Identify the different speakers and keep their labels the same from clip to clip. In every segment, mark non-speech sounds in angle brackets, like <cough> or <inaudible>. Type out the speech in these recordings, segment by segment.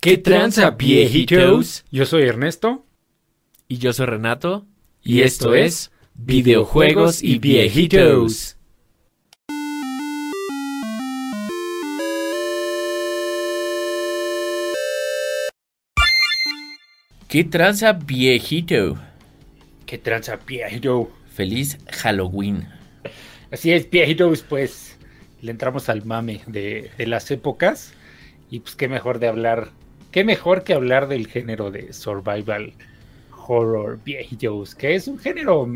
Speaker 1: ¿Qué tranza, viejitos?
Speaker 2: Yo soy Ernesto.
Speaker 1: Y yo soy Renato. Y esto es Videojuegos y Viejitos. ¿Qué tranza, viejito?
Speaker 2: ¿Qué tranza, viejito?
Speaker 1: Feliz Halloween.
Speaker 2: Así es, viejitos, pues le entramos al mame de, de las épocas. Y pues qué mejor de hablar, qué mejor que hablar del género de survival horror viejitos, que es un género,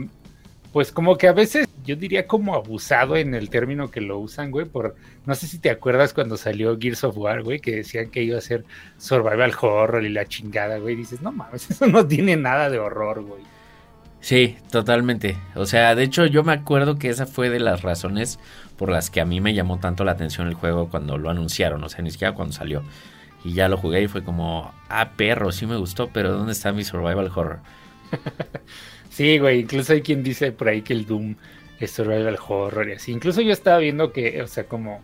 Speaker 2: pues como que a veces yo diría como abusado en el término que lo usan, güey, por, no sé si te acuerdas cuando salió Gears of War, güey, que decían que iba a ser survival horror y la chingada, güey, dices, no mames, <laughs> eso no tiene nada de horror, güey.
Speaker 1: Sí, totalmente. O sea, de hecho yo me acuerdo que esa fue de las razones por las que a mí me llamó tanto la atención el juego cuando lo anunciaron, o sea, ni siquiera cuando salió. Y ya lo jugué y fue como, ah, perro, sí me gustó, pero ¿dónde está mi survival horror? <laughs>
Speaker 2: sí, güey, incluso hay quien dice por ahí que el Doom es survival horror y así. Incluso yo estaba viendo que, o sea, como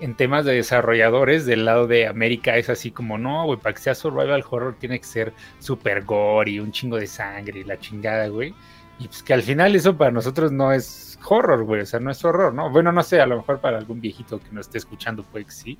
Speaker 2: en temas de desarrolladores del lado de América es así como, no, güey, para que sea survival horror tiene que ser super gore y un chingo de sangre y la chingada, güey. Y pues que al final eso para nosotros no es horror, güey, o sea, no es horror, ¿no? Bueno, no sé, a lo mejor para algún viejito que nos esté escuchando, pues sí.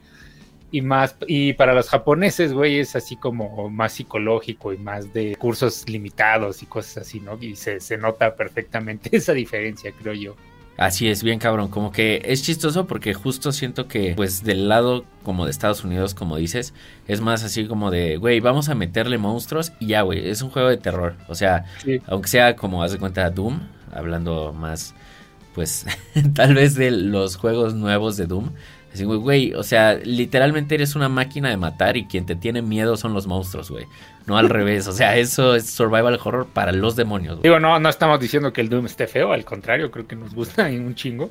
Speaker 2: Y más, y para los japoneses, güey, es así como más psicológico y más de cursos limitados y cosas así, ¿no? Y se, se nota perfectamente <laughs> esa diferencia, creo yo.
Speaker 1: Así es, bien cabrón. Como que es chistoso porque justo siento que, pues, del lado como de Estados Unidos, como dices, es más así como de, güey, vamos a meterle monstruos y ya, güey, es un juego de terror. O sea, aunque sea como, haz de cuenta, Doom, hablando más, pues, <laughs> tal vez de los juegos nuevos de Doom. Así, güey, o sea, literalmente eres una máquina de matar y quien te tiene miedo son los monstruos, güey. No al <laughs> revés, o sea, eso es survival horror para los demonios.
Speaker 2: Digo, no, no estamos diciendo que el Doom esté feo, al contrario, creo que nos gusta <laughs> un chingo.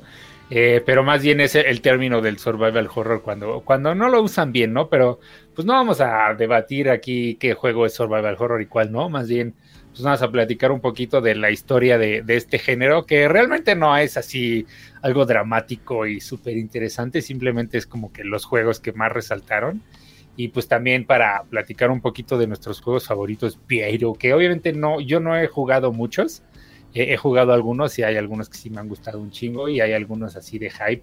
Speaker 2: Eh, pero más bien es el término del survival horror cuando, cuando no lo usan bien, ¿no? Pero pues no vamos a debatir aquí qué juego es survival horror y cuál no, más bien pues vamos a platicar un poquito de la historia de, este género, que realmente no es así algo dramático y súper interesante, simplemente es como que los juegos que más resaltaron. Y pues también para platicar un poquito de nuestros juegos favoritos, Piero, que obviamente no, yo no he jugado muchos, he, jugado algunos y hay algunos que sí me han gustado un chingo y hay algunos así de hype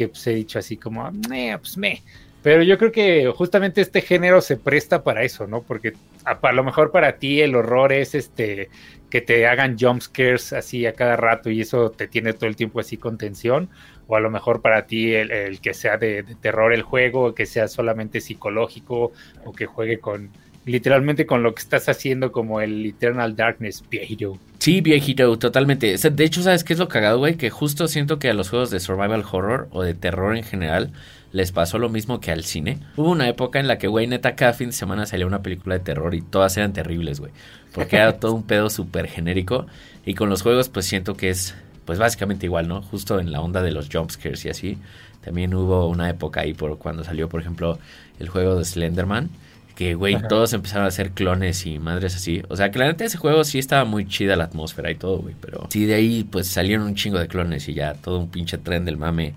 Speaker 2: que pues he dicho así como, pues me. Pero yo creo que justamente este género se presta para eso, ¿no? Porque a, a, lo mejor para ti el horror es este que te hagan jump scares así a cada rato y eso te tiene todo el tiempo así con tensión, o a lo mejor para ti el, que sea de, terror el juego, que sea solamente psicológico, o que juegue con literalmente con lo que estás haciendo como el Eternal Darkness, viejito.
Speaker 1: Sí, viejito, totalmente. De hecho, ¿sabes qué es lo cagado, güey? Que justo siento que a los juegos de survival horror o de terror en general les pasó lo mismo que al cine. Hubo una época en la que, güey, neta, cada fin de semana salía una película de terror y todas eran terribles, güey. Porque era todo un pedo súper genérico. Y con los juegos, pues siento que es, pues básicamente igual, ¿no? Justo en la onda de los jumpscares y así. También hubo una época ahí por cuando salió, por ejemplo, el juego de Slenderman. Que, güey, todos empezaron a hacer clones y madres así. O sea, que la neta ese juego sí estaba muy chida la atmósfera y todo, güey. Pero sí, de ahí, pues salieron un chingo de clones y ya todo un pinche tren del mame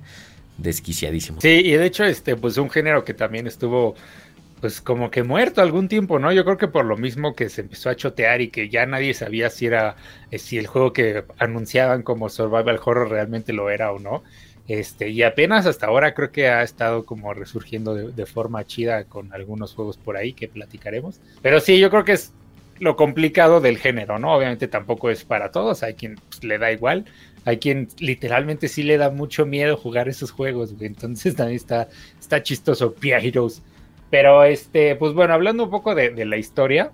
Speaker 1: desquiciadísimo.
Speaker 2: Sí, y de hecho, este, pues un género que también estuvo pues como que muerto algún tiempo, ¿no? Yo creo que por lo mismo que se empezó a chotear y que ya nadie sabía si era, eh, si el juego que anunciaban como Survival Horror realmente lo era o no. Este, y apenas hasta ahora creo que ha estado como resurgiendo de, forma chida con algunos juegos por ahí que platicaremos. Pero sí, yo creo que es lo complicado del género, ¿no? Obviamente tampoco es para todos, hay quien pues, le da igual, hay quien literalmente sí le da mucho miedo jugar esos juegos, entonces <laughs> también está, está chistoso Pia Heroes. Pero este, pues bueno, hablando un poco de, la historia,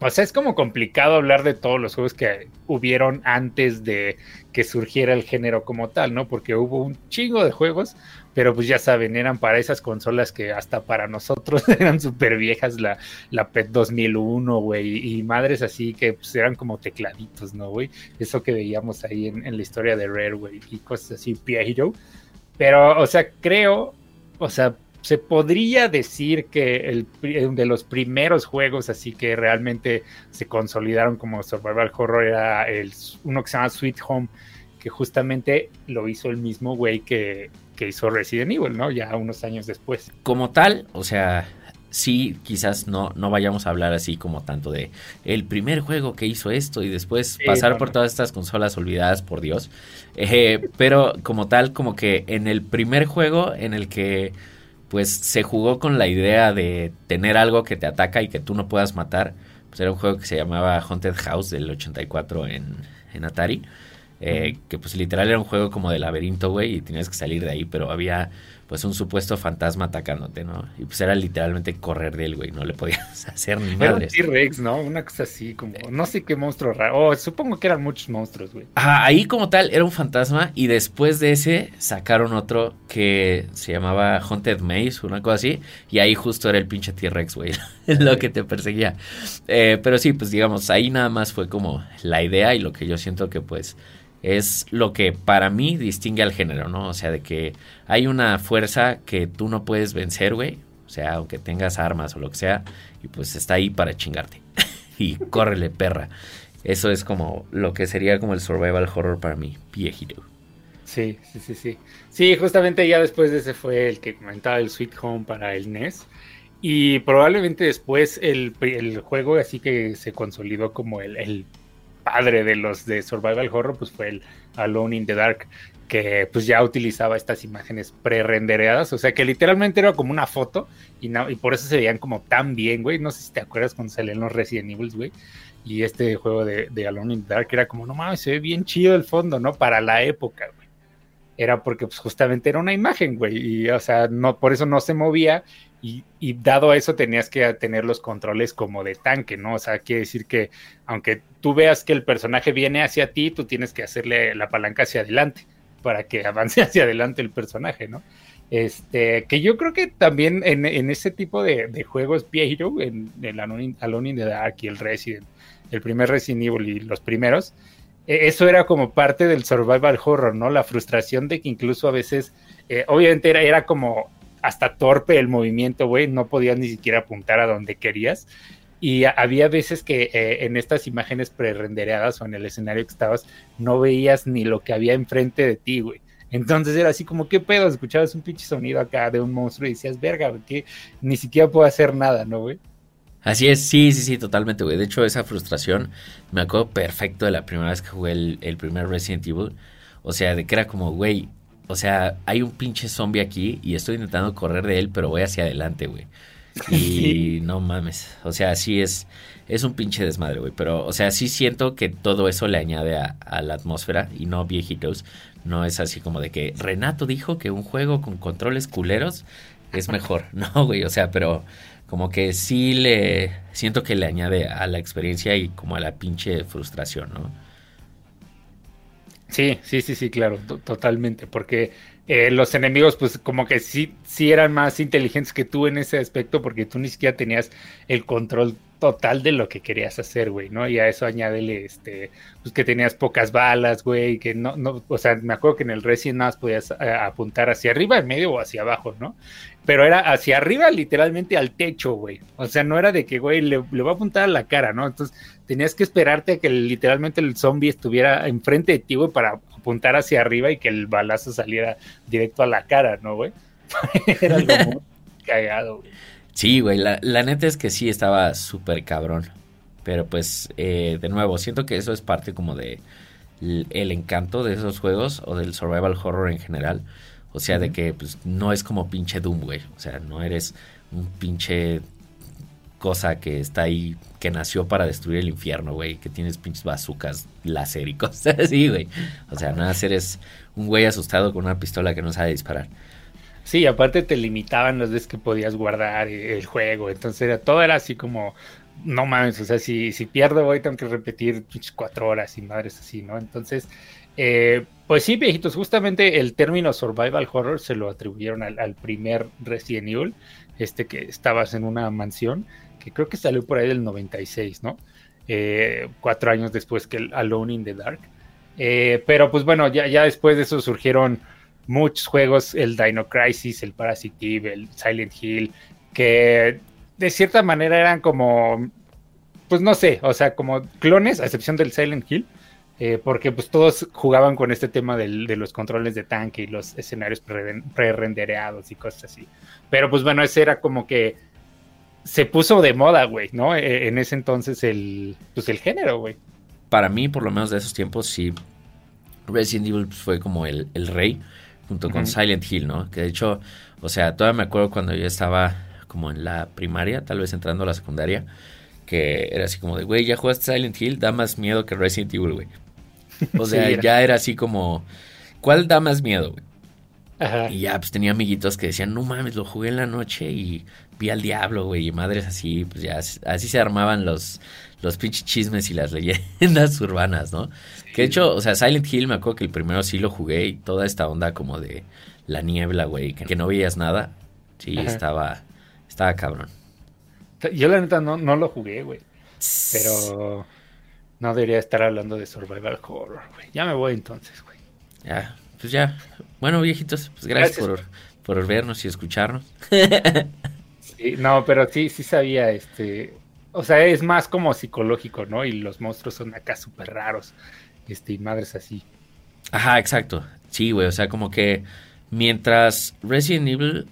Speaker 2: o sea, es como complicado hablar de todos los juegos que hubieron antes de que surgiera el género como tal, ¿no? Porque hubo un chingo de juegos, pero pues ya saben, eran para esas consolas que hasta para nosotros <laughs> eran súper viejas, la, la PET 2001, güey, y madres así que pues eran como tecladitos, ¿no, güey? Eso que veíamos ahí en, en la historia de Rare, güey, y cosas así, Hero. Pero, o sea, creo, o sea, se podría decir que el de los primeros juegos así que realmente se consolidaron como survival horror era el uno que se llama Sweet Home que justamente lo hizo el mismo güey que, que hizo Resident Evil, ¿no? Ya unos años después.
Speaker 1: Como tal, o sea, sí, quizás no, no vayamos a hablar así como tanto de el primer juego que hizo esto y después pasar por todas estas consolas olvidadas por Dios. Eh, pero como tal, como que en el primer juego en el que pues se jugó con la idea de tener algo que te ataca y que tú no puedas matar, pues era un juego que se llamaba Haunted House del 84 en, en Atari. Eh, que pues literal era un juego como de laberinto, güey, y tenías que salir de ahí, pero había pues un supuesto fantasma atacándote, ¿no? Y pues era literalmente correr de él, güey, no le podías <laughs> hacer ni
Speaker 2: madre. T-Rex, ¿no? Una cosa así, como, no sé qué monstruo raro, oh, supongo que eran muchos monstruos, güey.
Speaker 1: Ah, ahí como tal era un fantasma y después de ese sacaron otro que se llamaba Haunted Maze, una cosa así, y ahí justo era el pinche T-Rex, güey, <laughs> lo que te perseguía. Eh, pero sí, pues digamos, ahí nada más fue como la idea y lo que yo siento que pues es lo que para mí distingue al género, ¿no? O sea, de que hay una fuerza que tú no puedes vencer, güey. O sea, aunque tengas armas o lo que sea, y pues está ahí para chingarte. <laughs> y córrele, perra. Eso es como lo que sería como el survival horror para mí, viejito.
Speaker 2: Sí, sí, sí, sí. Sí, justamente ya después de ese fue el que comentaba el Sweet Home para el NES. Y probablemente después el, el juego así que se consolidó como el, el padre de los de Survival Horror, pues fue el Alone in the Dark, que pues ya utilizaba estas imágenes pre-rendereadas, o sea que literalmente era como una foto y, no, y por eso se veían como tan bien, güey. No sé si te acuerdas cuando salían los Resident Evil, güey. Y este juego de, de, Alone in the Dark era como, no mames, se ve bien chido el fondo, ¿no? Para la época, güey. Era porque pues justamente era una imagen, güey. Y o sea, no, por eso no se movía y, dado a eso tenías que tener los controles como de tanque, ¿no? O sea, quiere decir que aunque tú veas que el personaje viene hacia ti, tú tienes que hacerle la palanca hacia adelante para que <laughs> avance hacia adelante el personaje, ¿no? Este, que yo creo que también en, ese tipo de, juegos viejo, en el Alone in the Dark y el Resident, el primer Resident Evil y los primeros, eso era como parte del survival horror, ¿no? La frustración de que incluso a veces, eh, obviamente era, era como hasta torpe el movimiento, güey, no podías ni siquiera apuntar a donde querías. Y había veces que eh, en estas imágenes pre-rendereadas o en el escenario que estabas, no veías ni lo que había enfrente de ti, güey. Entonces era así como, ¿qué pedo? Escuchabas un pinche sonido acá de un monstruo y decías, verga, que ni siquiera puedo hacer nada, ¿no, güey?
Speaker 1: Así es, sí, sí, sí, totalmente, güey. De hecho, esa frustración me acuerdo perfecto de la primera vez que jugué el, el primer Resident Evil. O sea, de que era como, güey, o sea, hay un pinche zombie aquí y estoy intentando correr de él, pero voy hacia adelante, güey. <laughs> Y no mames. O sea, sí es, es un pinche desmadre, güey. Pero, o sea, sí siento que todo eso le añade a, la atmósfera y no viejitos. No es así como de que Renato dijo que un juego con controles culeros es mejor. <laughs> No, güey. O sea, pero como que sí le siento que le añade a la experiencia y como a la pinche frustración, ¿no?
Speaker 2: Sí, sí, sí, sí, claro, totalmente, porque eh, los enemigos pues como que sí, sí eran más inteligentes que tú en ese aspecto porque tú ni siquiera tenías el control total de lo que querías hacer, güey, ¿no? Y a eso añádele, este, pues que tenías pocas balas, güey, que no, no, o sea, me acuerdo que en el Resident nada más podías eh, apuntar hacia arriba, en medio o hacia abajo, ¿no? Pero era hacia arriba, literalmente al techo, güey. O sea, no era de que, güey, le, le va a apuntar a la cara, ¿no? Entonces tenías que esperarte a que literalmente el zombie estuviera enfrente de ti, güey, para apuntar hacia arriba y que el balazo saliera directo a la cara, ¿no, güey? <laughs> era algo muy <laughs> cagado, güey.
Speaker 1: Sí, güey, la, neta es que sí estaba súper cabrón. Pero pues, eh, de nuevo, siento que eso es parte como de el encanto de esos juegos o del survival horror en general. O sea, de que pues no es como pinche Doom, güey. O sea, no eres un pinche cosa que está ahí, que nació para destruir el infierno, güey. Que tienes pinches bazucas láser y <laughs> cosas así, güey. O sea, nada, eres un güey asustado con una pistola que no sabe disparar.
Speaker 2: Sí, aparte te limitaban las veces que podías guardar el juego, entonces era, todo era así como, no mames, o sea, si, si pierdo hoy tengo que repetir cuatro horas y madres así, ¿no? Entonces, eh, pues sí, viejitos, justamente el término survival horror se lo atribuyeron al, primer Resident Evil, este que estabas en una mansión, que creo que salió por ahí del 96, ¿no? Eh, cuatro años después que el Alone in the Dark. Eh, pero pues bueno, ya, ya después de eso surgieron muchos juegos, el Dino Crisis, el Parasitive, el Silent Hill, que de cierta manera eran como, pues no sé, o sea, como clones, a excepción del Silent Hill, eh, porque pues todos jugaban con este tema de los controles de tanque y los escenarios pre-rendereados y cosas así. Pero pues bueno, ese era como que se puso de moda, güey, ¿no? E, en ese entonces el, pues el género, güey.
Speaker 1: Para mí, por lo menos de esos tiempos, sí, Resident Evil pues, fue como el, el rey, junto con Silent Hill, ¿no? Que de hecho, o sea, todavía me acuerdo cuando yo estaba como en la primaria, tal vez entrando a la secundaria, que era así como de, güey, ya jugaste Silent Hill, da más miedo que Resident Evil, güey. O sea, <laughs> ya era así como, ¿cuál da más miedo, güey? Ajá. Y ya, pues tenía amiguitos que decían, no mames, lo jugué en la noche y vi al diablo, güey, y madres así, pues ya, así se armaban los, los pinches chismes y las <laughs> leyendas urbanas, ¿no? Que de hecho, o sea, Silent Hill me acuerdo que el primero sí lo jugué y toda esta onda como de la niebla, güey, que, no veías nada, sí, estaba, estaba cabrón.
Speaker 2: Yo la neta no, no lo jugué, güey, pero no debería estar hablando de survival horror, güey. Ya me voy entonces, güey.
Speaker 1: Ya, pues ya. Bueno, viejitos, pues gracias, Por, por, vernos y escucharnos. <laughs>
Speaker 2: sí, no, pero sí, sí sabía, este... O sea, es más como psicológico, ¿no? Y los monstruos son acá súper raros. Este, y madres así.
Speaker 1: Ajá, exacto. Sí, güey, o sea, como que mientras Resident Evil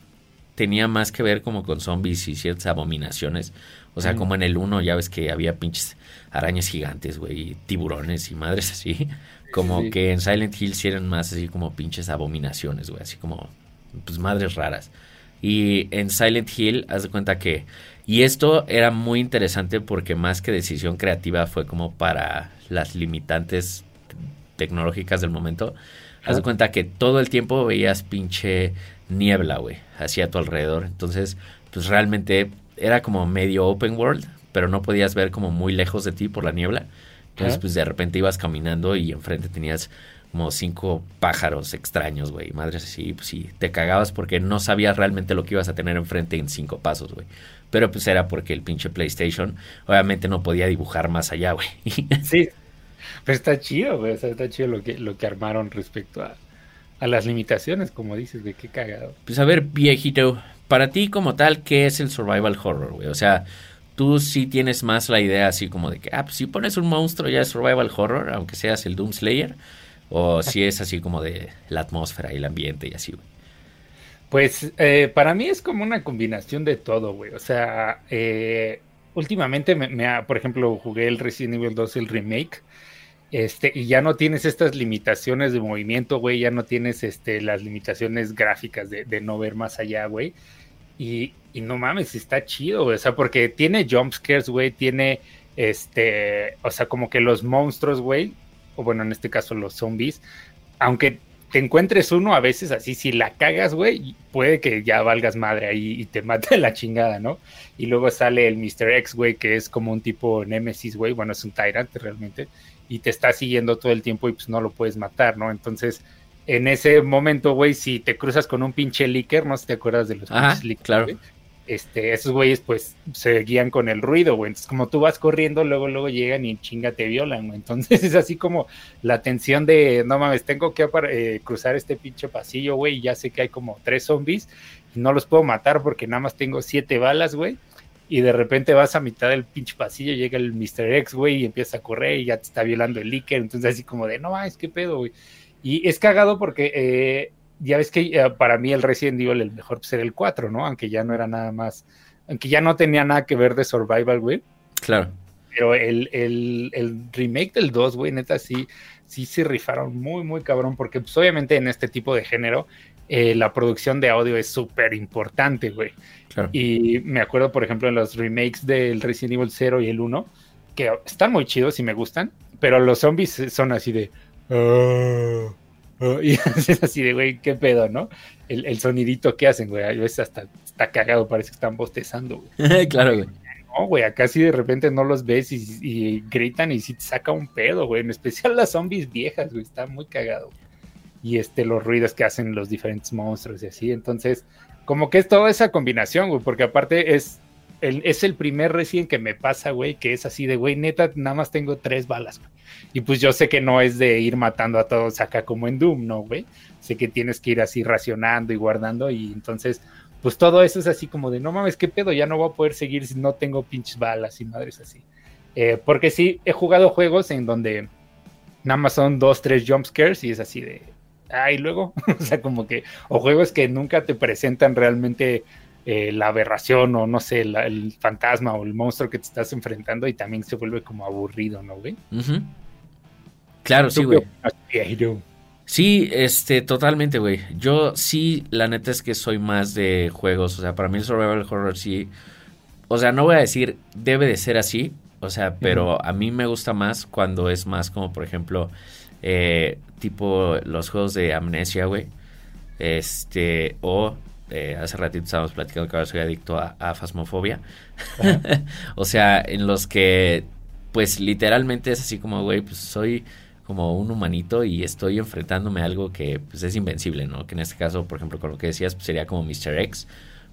Speaker 1: tenía más que ver como con zombies y ciertas abominaciones. O sea, como en el 1 ya ves que había pinches arañas gigantes, güey, tiburones y madres así. <laughs> Como que en Silent Hill sí eran más así como pinches abominaciones, güey, así como pues madres raras. Y en Silent Hill, haz de cuenta que... Y esto era muy interesante porque más que decisión creativa fue como para las limitantes tecnológicas del momento. Haz de cuenta que todo el tiempo veías pinche niebla, güey, hacia tu alrededor. Entonces, pues realmente era como medio open world, pero no podías ver como muy lejos de ti por la niebla. Entonces, pues de repente ibas caminando y enfrente tenías como cinco pájaros extraños, güey. Madres así, pues sí, te cagabas porque no sabías realmente lo que ibas a tener enfrente en cinco pasos, güey. Pero pues era porque el pinche PlayStation obviamente no podía dibujar más allá, güey.
Speaker 2: Sí, <laughs> pero está chido, güey. O sea, está chido lo que, lo que armaron respecto a, a las limitaciones, como dices, de qué cagado.
Speaker 1: Pues a ver, viejito, para ti como tal, ¿qué es el survival horror, güey? O sea, tú sí tienes más la idea así como de que, ah, pues si pones un monstruo ya es survival horror, aunque seas el Doom Slayer, o si es así como de la atmósfera y el ambiente y así, güey.
Speaker 2: Pues eh, para mí es como una combinación de todo, güey. O sea, eh, últimamente, me, ha, por ejemplo, jugué el Resident Evil 2, el remake, este, y ya no tienes estas limitaciones de movimiento, güey, ya no tienes este, las limitaciones gráficas de, no ver más allá, güey. Y, y no mames, está chido, güey. O sea, porque tiene jumpscares, güey, tiene, este, o sea, como que los monstruos, güey, o bueno, en este caso los zombies, aunque te encuentres uno a veces así, si la cagas, güey, puede que ya valgas madre ahí y te <laughs> mate la chingada, ¿no? Y luego sale el Mr. X, güey, que es como un tipo Nemesis, güey, bueno, es un Tyrant realmente, y te está siguiendo todo el tiempo y pues no lo puedes matar, ¿no? Entonces, en ese momento, güey, si te cruzas con un pinche licker, no sé si te acuerdas de los
Speaker 1: pinches licker, claro.
Speaker 2: Este, esos güeyes pues se guían con el ruido, güey. Entonces, como tú vas corriendo, luego, luego llegan y chinga te violan, güey. Entonces <laughs> es así como la tensión de, no mames, tengo que eh, cruzar este pinche pasillo, güey, y ya sé que hay como tres zombies y no los puedo matar porque nada más tengo siete balas, güey. Y de repente vas a mitad del pinche pasillo, llega el Mr. X, güey, y empieza a correr y ya te está violando el Licker. Entonces así como de, no mames, qué pedo, güey. Y es cagado porque eh, ya ves que eh, para mí el Resident Evil el mejor ser el 4, ¿no? Aunque ya no era nada más, aunque ya no tenía nada que ver de Survival, güey.
Speaker 1: Claro.
Speaker 2: Pero el, el, el remake del 2, güey, neta, sí, sí se rifaron muy, muy cabrón, porque pues obviamente en este tipo de género eh, la producción de audio es súper importante, güey. Claro. Y me acuerdo, por ejemplo, en los remakes del Resident Evil 0 y el 1, que están muy chidos y me gustan, pero los zombies son así de... Ah, ah", y <laughs> es así de, güey, qué pedo, ¿no? El, sonidito que hacen, güey. A veces hasta está cagado, parece que están bostezando,
Speaker 1: güey. <laughs> claro, güey.
Speaker 2: No, güey, acá sí de repente no los ves y, gritan y sí te saca un pedo, güey. En especial las zombies viejas, güey. Está muy cagado. Y este, los ruidos que hacen los diferentes monstruos y así. Entonces, como que es toda esa combinación, güey. Porque aparte es es el primer recién que me pasa, güey, que es así de, güey, neta, nada más tengo tres balas, güey. Y pues yo sé que no es de ir matando a todos acá como en Doom, ¿no, güey? Sé que tienes que ir así racionando y guardando y entonces, pues todo eso es así como de, no mames, ¿qué pedo? Ya no voy a poder seguir si no tengo pinches balas y madres así. Eh, porque sí, he jugado juegos en donde nada más son dos, tres jumpscares y es así de, ah, y luego, <laughs> o sea, como que, o juegos que nunca te presentan realmente eh, la aberración o no sé, el fantasma o el monstruo que te estás enfrentando y también se vuelve como aburrido, ¿no, güey?
Speaker 1: Claro, sí, güey. Sí, este, totalmente, güey. Yo sí, la neta es que soy más de juegos. O sea, para mí el survival horror sí. O sea, no voy a decir debe de ser así. O sea, pero a mí me gusta más cuando es más como, por ejemplo, eh, tipo los juegos de amnesia, güey. Este, o eh, hace ratito estábamos platicando que ahora soy adicto a, a fasmofobia. <laughs> o sea, en los que, pues literalmente es así como, güey, pues soy como un humanito y estoy enfrentándome a algo que pues es invencible, ¿no? Que en este caso, por ejemplo, con lo que decías, pues, sería como Mr. X,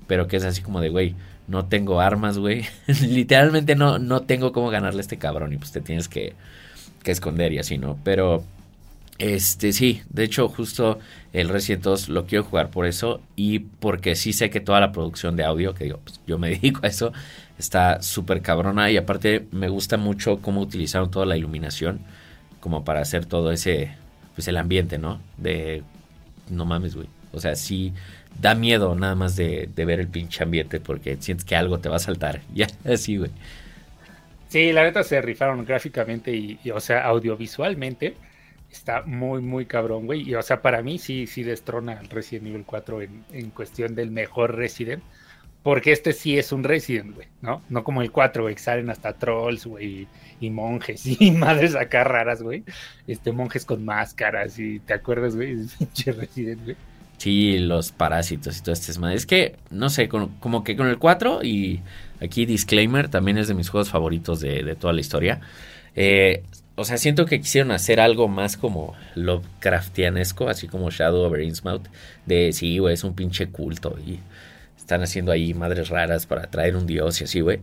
Speaker 1: pero que es así como de, güey, no tengo armas, güey. <laughs> Literalmente no, no tengo cómo ganarle a este cabrón y pues te tienes que, que esconder y así, ¿no? Pero este, sí, de hecho, justo el Resident 2 lo quiero jugar por eso y porque sí sé que toda la producción de audio, que digo, pues yo me <laughs> dedico a eso, está súper cabrona y aparte me gusta mucho cómo utilizaron toda la iluminación como para hacer todo ese, pues el ambiente, ¿no? De, no mames, güey. O sea, sí da miedo nada más de, ver el pinche ambiente porque sientes que algo te va a saltar. <laughs> Ya, así, güey.
Speaker 2: Sí, la neta se rifaron gráficamente y o sea, audiovisualmente está muy, muy cabrón, güey. Y, o sea, para mí sí, sí destrona al Resident Evil 4 en, cuestión del mejor Resident. Porque este sí es un Resident, güey, ¿no? No como el 4, güey, que salen hasta trolls, güey, y, monjes <laughs> y madres acá raras, güey. Este, monjes con máscaras y, ¿te acuerdas, güey? <laughs> Pinche Resident, güey.
Speaker 1: Sí, los parásitos y todo este es Es que, no sé, como que con el 4 y aquí disclaimer, también es de mis juegos favoritos de, de toda la historia. Eh, o sea, siento que quisieron hacer algo más como Lovecraftianesco, así como Shadow over Innsmouth, de sí, güey, es un pinche culto y están haciendo ahí madres raras para traer un dios y así, güey.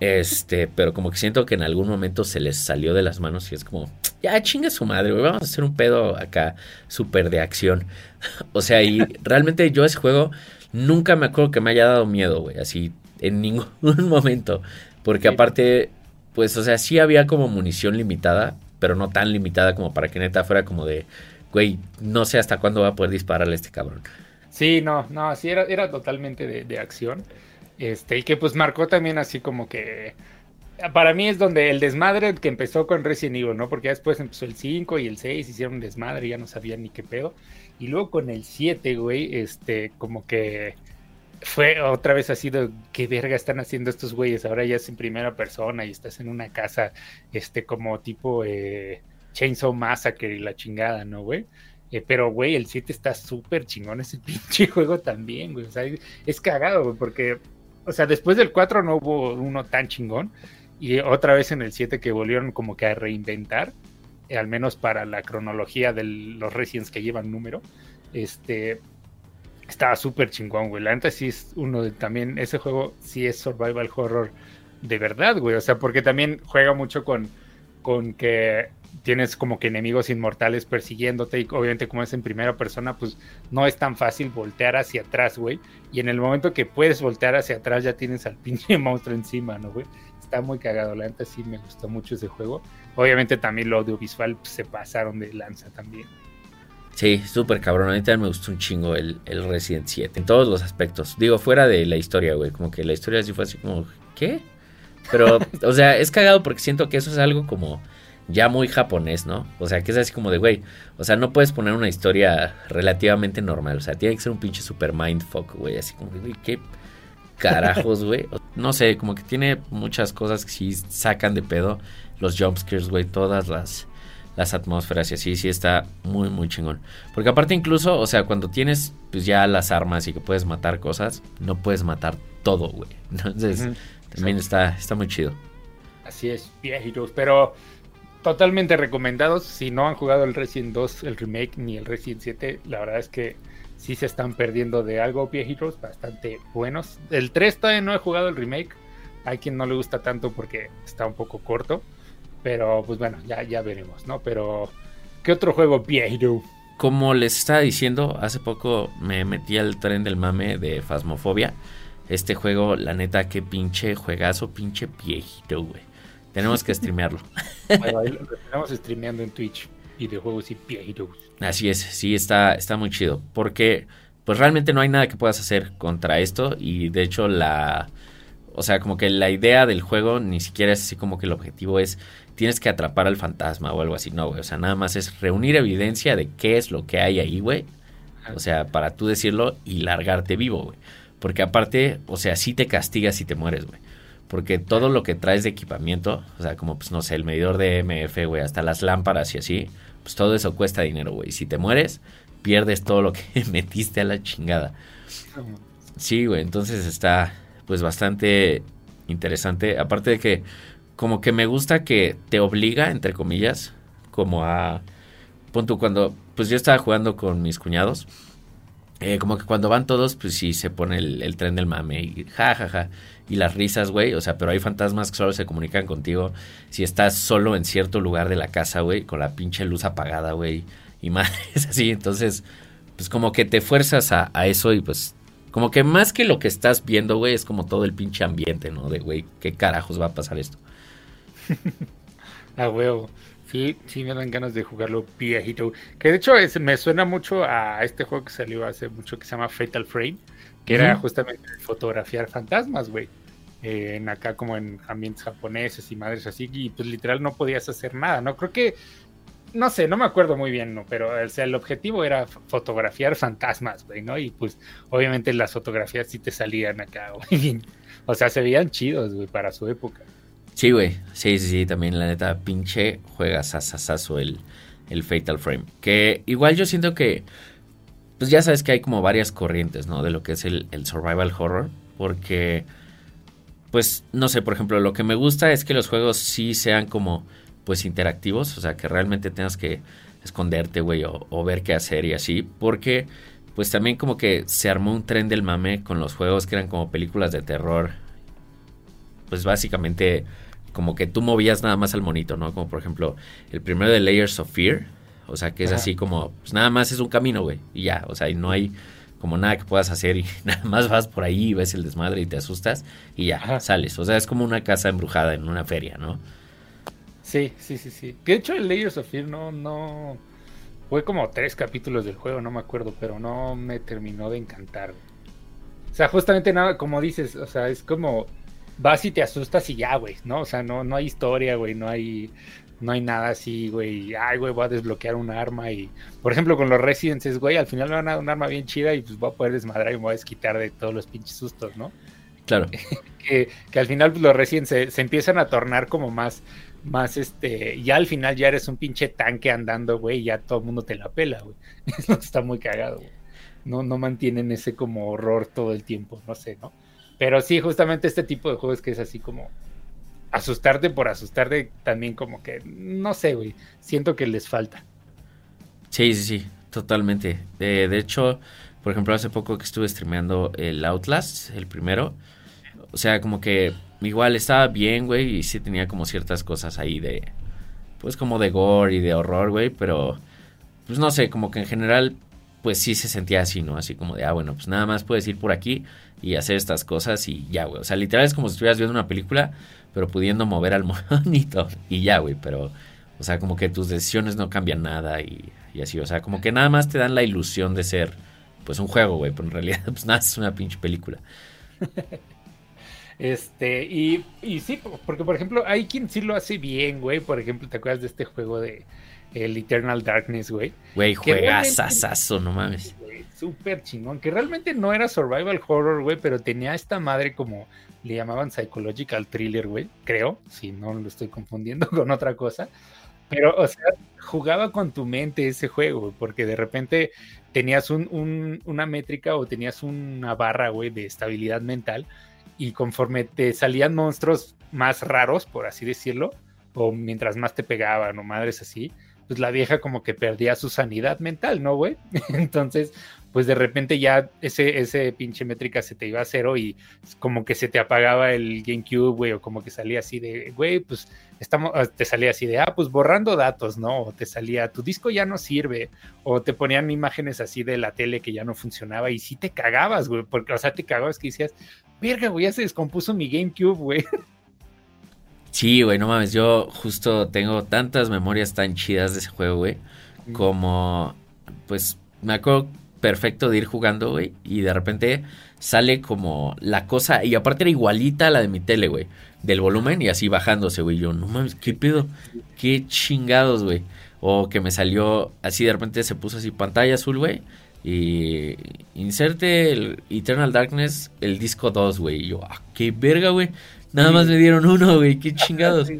Speaker 1: Este, pero como que siento que en algún momento se les salió de las manos y es como, ya chinga su madre, güey, vamos a hacer un pedo acá súper de acción. <laughs> o sea, y realmente yo ese juego nunca me acuerdo que me haya dado miedo, güey, así en ningún <laughs> momento. Porque aparte pues, o sea, sí había como munición limitada, pero no tan limitada como para que neta fuera como de, güey, no sé hasta cuándo va a poder dispararle a este cabrón.
Speaker 2: Sí, no, no, sí era, era totalmente de, acción. Este, y que pues marcó también así como que. Para mí es donde el desmadre que empezó con Resident Evil, ¿no? Porque después empezó el 5 y el 6, hicieron un desmadre, ya no sabían ni qué pedo. Y luego con el 7, güey, este, como que fue otra vez así de qué verga están haciendo estos güeyes. Ahora ya es en primera persona y estás en una casa, este, como tipo eh, Chainsaw Massacre y la chingada, ¿no, güey? Eh, pero, güey, el 7 está súper chingón ese <laughs> pinche juego también, güey. O sea, es cagado, güey, porque, o sea, después del 4 no hubo uno tan chingón. Y otra vez en el 7 que volvieron como que a reinventar, eh, al menos para la cronología de los Residents que llevan número. Este, estaba súper chingón, güey. La neta sí es uno de también, ese juego sí es survival horror de verdad, güey. O sea, porque también juega mucho con, con que tienes como que enemigos inmortales persiguiéndote y obviamente como es en primera persona, pues no es tan fácil voltear hacia atrás, güey. Y en el momento que puedes voltear hacia atrás ya tienes al <laughs> pinche monstruo encima, ¿no, güey? Está muy cagado, la neta sí me gustó mucho ese juego. Obviamente también lo audiovisual pues, se pasaron de lanza también.
Speaker 1: Sí, súper cabrón. A mí también me gustó un chingo el, el, Resident 7. En todos los aspectos. Digo, fuera de la historia, güey. Como que la historia sí fue así como, ¿qué? Pero, <laughs> o sea, es cagado porque siento que eso es algo como ya muy japonés, ¿no? O sea, que es así como de, güey, o sea, no puedes poner una historia relativamente normal. O sea, tiene que ser un pinche super mindfuck, güey. Así como, güey, ¿qué carajos, güey? No sé, como que tiene muchas cosas que sí sacan de pedo. Los jumpscares, güey, todas las las atmósferas y así, sí está muy, muy chingón. Porque aparte incluso, o sea, cuando tienes pues ya las armas y que puedes matar cosas, no puedes matar todo, güey. <laughs> Entonces, también está, está muy chido.
Speaker 2: Así es, viejitos, pero totalmente recomendados. Si no han jugado el Resident 2, el remake, ni el Resident 7, la verdad es que sí se están perdiendo de algo, viejitos, bastante buenos. El 3 todavía no he jugado el remake. Hay quien no le gusta tanto porque está un poco corto. Pero pues bueno, ya, ya veremos, ¿no? Pero, ¿qué otro juego viejo?
Speaker 1: Como les estaba diciendo, hace poco me metí al tren del mame de Fasmofobia. Este juego, la neta, qué pinche juegazo, pinche viejito, güey. Tenemos que streamearlo.
Speaker 2: bueno, lo estamos streameando en Twitch. Y de juegos y viejitos.
Speaker 1: Así es, sí, está, está muy chido. Porque, pues realmente no hay nada que puedas hacer contra esto y de hecho la... O sea, como que la idea del juego ni siquiera es así como que el objetivo es tienes que atrapar al fantasma o algo así, no, güey. O sea, nada más es reunir evidencia de qué es lo que hay ahí, güey. O sea, para tú decirlo y largarte vivo, güey. Porque aparte, o sea, sí te castigas si te mueres, güey. Porque todo lo que traes de equipamiento, o sea, como pues no sé, el medidor de MF, güey, hasta las lámparas y así, pues todo eso cuesta dinero, güey. Si te mueres, pierdes todo lo que <laughs> metiste a la chingada. Sí, güey, entonces está pues bastante interesante. Aparte de que como que me gusta que te obliga, entre comillas, como a... Punto cuando, pues yo estaba jugando con mis cuñados. Eh, como que cuando van todos, pues sí se pone el, tren del mame y ja, ja, ja. Y las risas, güey. O sea, pero hay fantasmas que solo se comunican contigo si estás solo en cierto lugar de la casa, güey, con la pinche luz apagada, güey. Y más es <laughs> así. Entonces, pues como que te fuerzas a, a eso y pues como que más que lo que estás viendo, güey, es como todo el pinche ambiente, ¿no? De, güey, ¿qué carajos va a pasar esto? <laughs>
Speaker 2: a huevo. Sí, sí me dan ganas de jugarlo viejito. Que de hecho es, me suena mucho a este juego que salió hace mucho que se llama Fatal Frame, que era justamente fotografiar fantasmas, güey. Eh, en acá como en ambientes japoneses y madres así, y pues literal no podías hacer nada, ¿no? Creo que no sé, no me acuerdo muy bien, ¿no? Pero o sea, el objetivo era fotografiar fantasmas, güey, ¿no? Y pues obviamente las fotografías sí te salían acá, <laughs> güey. O sea, se veían chidos, güey, para su época.
Speaker 1: Sí, güey. Sí, sí, sí, también la neta, pinche juega sasasazo el, el Fatal Frame. Que igual yo siento que, pues ya sabes que hay como varias corrientes, ¿no? De lo que es el, el survival horror. Porque, pues, no sé, por ejemplo, lo que me gusta es que los juegos sí sean como pues interactivos, o sea, que realmente tengas que esconderte, güey, o, ver qué hacer y así, porque pues también como que se armó un tren del mame con los juegos que eran como películas de terror, pues básicamente como que tú movías nada más al monito, ¿no? Como por ejemplo el primero de Layers of Fear, o sea, que es así como, pues nada más es un camino, güey, y ya, o sea, y no hay como nada que puedas hacer y <laughs> nada más vas por ahí y ves el desmadre y te asustas y ya, sales, o sea, es como una casa embrujada en una feria, ¿no?
Speaker 2: Sí, sí, sí, sí. De hecho, el Layers of Fear no, no. Fue como tres capítulos del juego, no me acuerdo, pero no me terminó de encantar. O sea, justamente nada, como dices, o sea, es como vas y te asustas y ya, güey, ¿no? O sea, no, no hay historia, güey, no hay, no hay nada así, güey. Ay, güey, voy a desbloquear un arma y, por ejemplo, con los Residents, güey, al final me van a dar un arma bien chida y pues voy a poder desmadrar y me voy a desquitar de todos los pinches sustos, ¿no?
Speaker 1: Claro. <laughs>
Speaker 2: que, que, al final pues, los Residents se, se empiezan a tornar como más más este, ya al final ya eres un pinche tanque andando, güey, y ya todo el mundo te la pela, güey. <laughs> Eso está muy cagado, güey. No, no mantienen ese como horror todo el tiempo, no sé, ¿no? Pero sí, justamente este tipo de juegos que es así como asustarte por asustarte, también como que, no sé, güey, siento que les falta.
Speaker 1: Sí, sí, sí, totalmente. de hecho, por ejemplo, hace poco que estuve streameando el Outlast, el primero, o sea, como que igual estaba bien, güey, y sí tenía como ciertas cosas ahí de, pues como de gore y de horror, güey, pero, pues no sé, como que en general, pues sí se sentía así, ¿no? Así como de, ah, bueno, pues nada más puedes ir por aquí y hacer estas cosas y ya, güey. O sea, literal es como si estuvieras viendo una película, pero pudiendo mover al <laughs> monito y ya, güey, pero, o sea, como que tus decisiones no cambian nada y, y así, o sea, como que nada más te dan la ilusión de ser, pues un juego, güey, pero en realidad, <laughs> pues nada, es una pinche película. <laughs>
Speaker 2: Este, y, y sí, porque por ejemplo, hay quien sí lo hace bien, güey. Por ejemplo, ¿te acuerdas de este juego de el Eternal Darkness, güey?
Speaker 1: Güey, juega sasazo, no mames.
Speaker 2: Súper chingón, que realmente no era survival horror, güey, pero tenía esta madre como le llamaban psychological thriller, güey, creo, si no lo estoy confundiendo <laughs> con otra cosa. Pero, o sea, jugaba con tu mente ese juego, porque de repente tenías un, un, una métrica o tenías una barra, güey, de estabilidad mental y conforme te salían monstruos más raros, por así decirlo, o mientras más te pegaban o madres así, pues la vieja como que perdía su sanidad mental, ¿no, güey? <laughs> Entonces, pues de repente ya ese, ese pinche métrica se te iba a cero y como que se te apagaba el GameCube, güey, o como que salía así de, güey, pues estamos, ah, te salía así de, ah, pues borrando datos, ¿no? O te salía, tu disco ya no sirve, o te ponían imágenes así de la tele que ya no funcionaba y sí te cagabas, güey, porque, o sea, te cagabas que decías, verga, güey, ya se descompuso mi GameCube, güey. <laughs>
Speaker 1: Sí, güey, no mames, yo justo tengo tantas memorias tan chidas de ese juego, güey, como, pues, me acuerdo perfecto de ir jugando, güey. Y de repente sale como la cosa. Y aparte era igualita a la de mi tele, güey. Del volumen y así bajándose, güey. Yo, no mames, ¿qué pedo? Qué chingados, güey. O que me salió así, de repente se puso así pantalla azul, güey. Y inserte el Eternal Darkness, el disco 2, güey. Y yo, ah, qué verga, güey. Nada más me dieron uno, güey. Qué <laughs> chingados.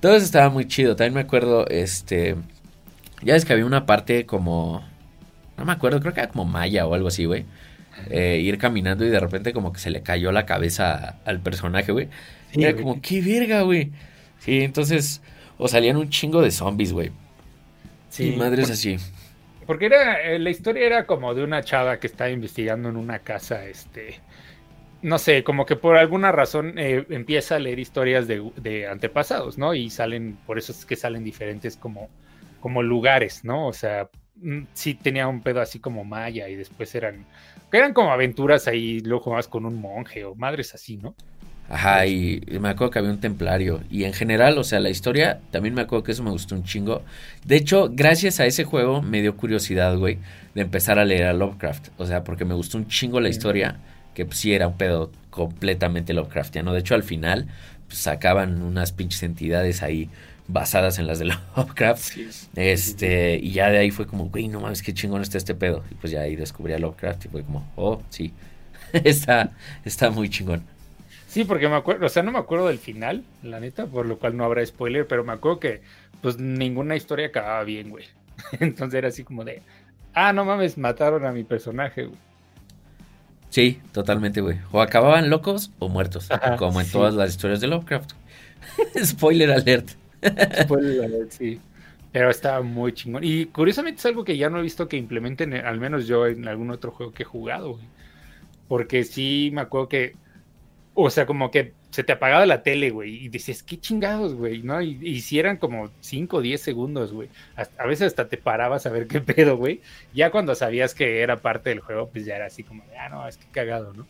Speaker 1: Todo eso estaba muy chido. También me acuerdo, este. Ya es que había una parte como. No me acuerdo, creo que era como Maya o algo así, güey. Eh, ir caminando y de repente como que se le cayó la cabeza al personaje, güey. era como, qué verga, güey. Sí, entonces. O salían un chingo de zombies, güey. Sí. Y madres así.
Speaker 2: Porque era, eh, la historia era como de una chava que estaba investigando en una casa, este, no sé, como que por alguna razón eh, empieza a leer historias de, antepasados, ¿no? Y salen, por eso es que salen diferentes como, como lugares, ¿no? O sea, mm, sí tenía un pedo así como maya y después eran, eran como aventuras ahí, luego más con un monje o madres así, ¿no?
Speaker 1: Ajá, y me acuerdo que había un templario. Y en general, o sea, la historia, también me acuerdo que eso me gustó un chingo. De hecho, gracias a ese juego me dio curiosidad, güey, de empezar a leer a Lovecraft. O sea, porque me gustó un chingo la historia, que pues, sí era un pedo completamente Lovecraftiano. De hecho, al final, pues, sacaban unas pinches entidades ahí basadas en las de <laughs> Lovecraft. Este, y ya de ahí fue como, güey, no mames, qué chingón está este pedo. Y pues ya ahí descubrí a Lovecraft y fue como, oh, sí, <laughs> está, está muy chingón.
Speaker 2: Sí, porque me acuerdo, o sea, no me acuerdo del final, la neta, por lo cual no habrá spoiler, pero me acuerdo que pues ninguna historia acababa bien, güey. <laughs> Entonces era así como de, ah, no mames, mataron a mi personaje, güey.
Speaker 1: Sí, totalmente, güey. O acababan locos o muertos, como en todas las historias de Lovecraft. <laughs> Spoiler alert.
Speaker 2: Spoiler alert, sí. Pero está muy chingón. Y curiosamente es algo que ya no he visto que implementen, al menos yo en algún otro juego que he jugado, güey. Porque sí me acuerdo que o sea, como que se te apagaba la tele, güey, y dices, qué chingados, güey, ¿no? Y, y si eran como 5 o 10 segundos, güey. A veces hasta te parabas a ver qué <laughs> pedo, güey. Ya cuando sabías que era parte del juego, pues ya era así como, ah, no, es que cagado, ¿no?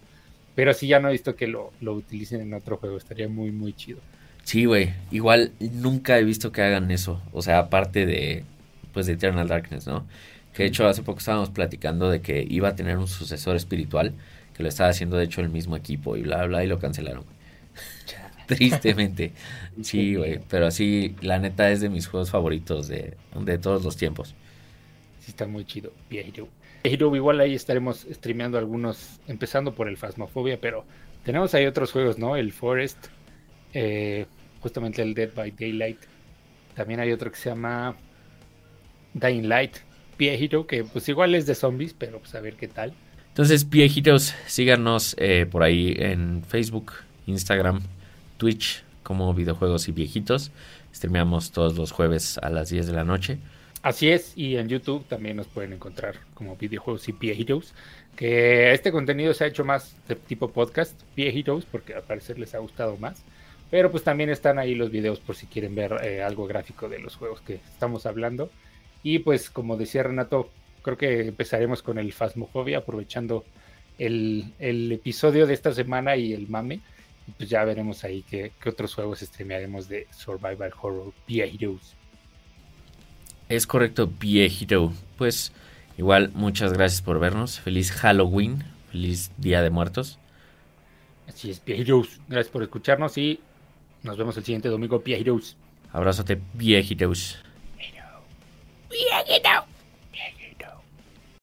Speaker 2: Pero sí ya no he visto que lo, lo utilicen en otro juego, estaría muy, muy chido.
Speaker 1: Sí, güey, igual nunca he visto que hagan eso, o sea, aparte de, pues, de Eternal Darkness, ¿no? Que de hecho hace poco estábamos platicando de que iba a tener un sucesor espiritual que lo estaba haciendo de hecho el mismo equipo y bla, bla, y lo cancelaron. <laughs> Tristemente. Sí, güey, pero así, la neta es de mis juegos favoritos de, de todos los tiempos.
Speaker 2: Sí, está muy chido, Piero. igual ahí estaremos streameando algunos, empezando por el Phasmophobia, pero tenemos ahí otros juegos, ¿no? El Forest, eh, justamente el Dead by Daylight. También hay otro que se llama Dying Light, Piero, que pues igual es de zombies, pero pues a ver qué tal.
Speaker 1: Entonces, viejitos, síganos eh, por ahí en Facebook, Instagram, Twitch como videojuegos y viejitos. Streameamos todos los jueves a las 10 de la noche.
Speaker 2: Así es, y en YouTube también nos pueden encontrar como videojuegos y viejitos. Que este contenido se ha hecho más de tipo podcast, viejitos, porque al parecer les ha gustado más. Pero pues también están ahí los videos por si quieren ver eh, algo gráfico de los juegos que estamos hablando. Y pues como decía Renato, creo que empezaremos con el Fasmofobia, aprovechando el, episodio de esta semana y el mame. Y pues ya veremos ahí qué, otros juegos streamearemos de Survival Horror viejitos.
Speaker 1: Es correcto, viejito. Pues igual, muchas gracias por vernos. Feliz Halloween, feliz Día de Muertos.
Speaker 2: Así es, viejitos. Gracias por escucharnos y nos vemos el siguiente domingo, viejitos.
Speaker 1: Abrazote, viejitos. Viejito.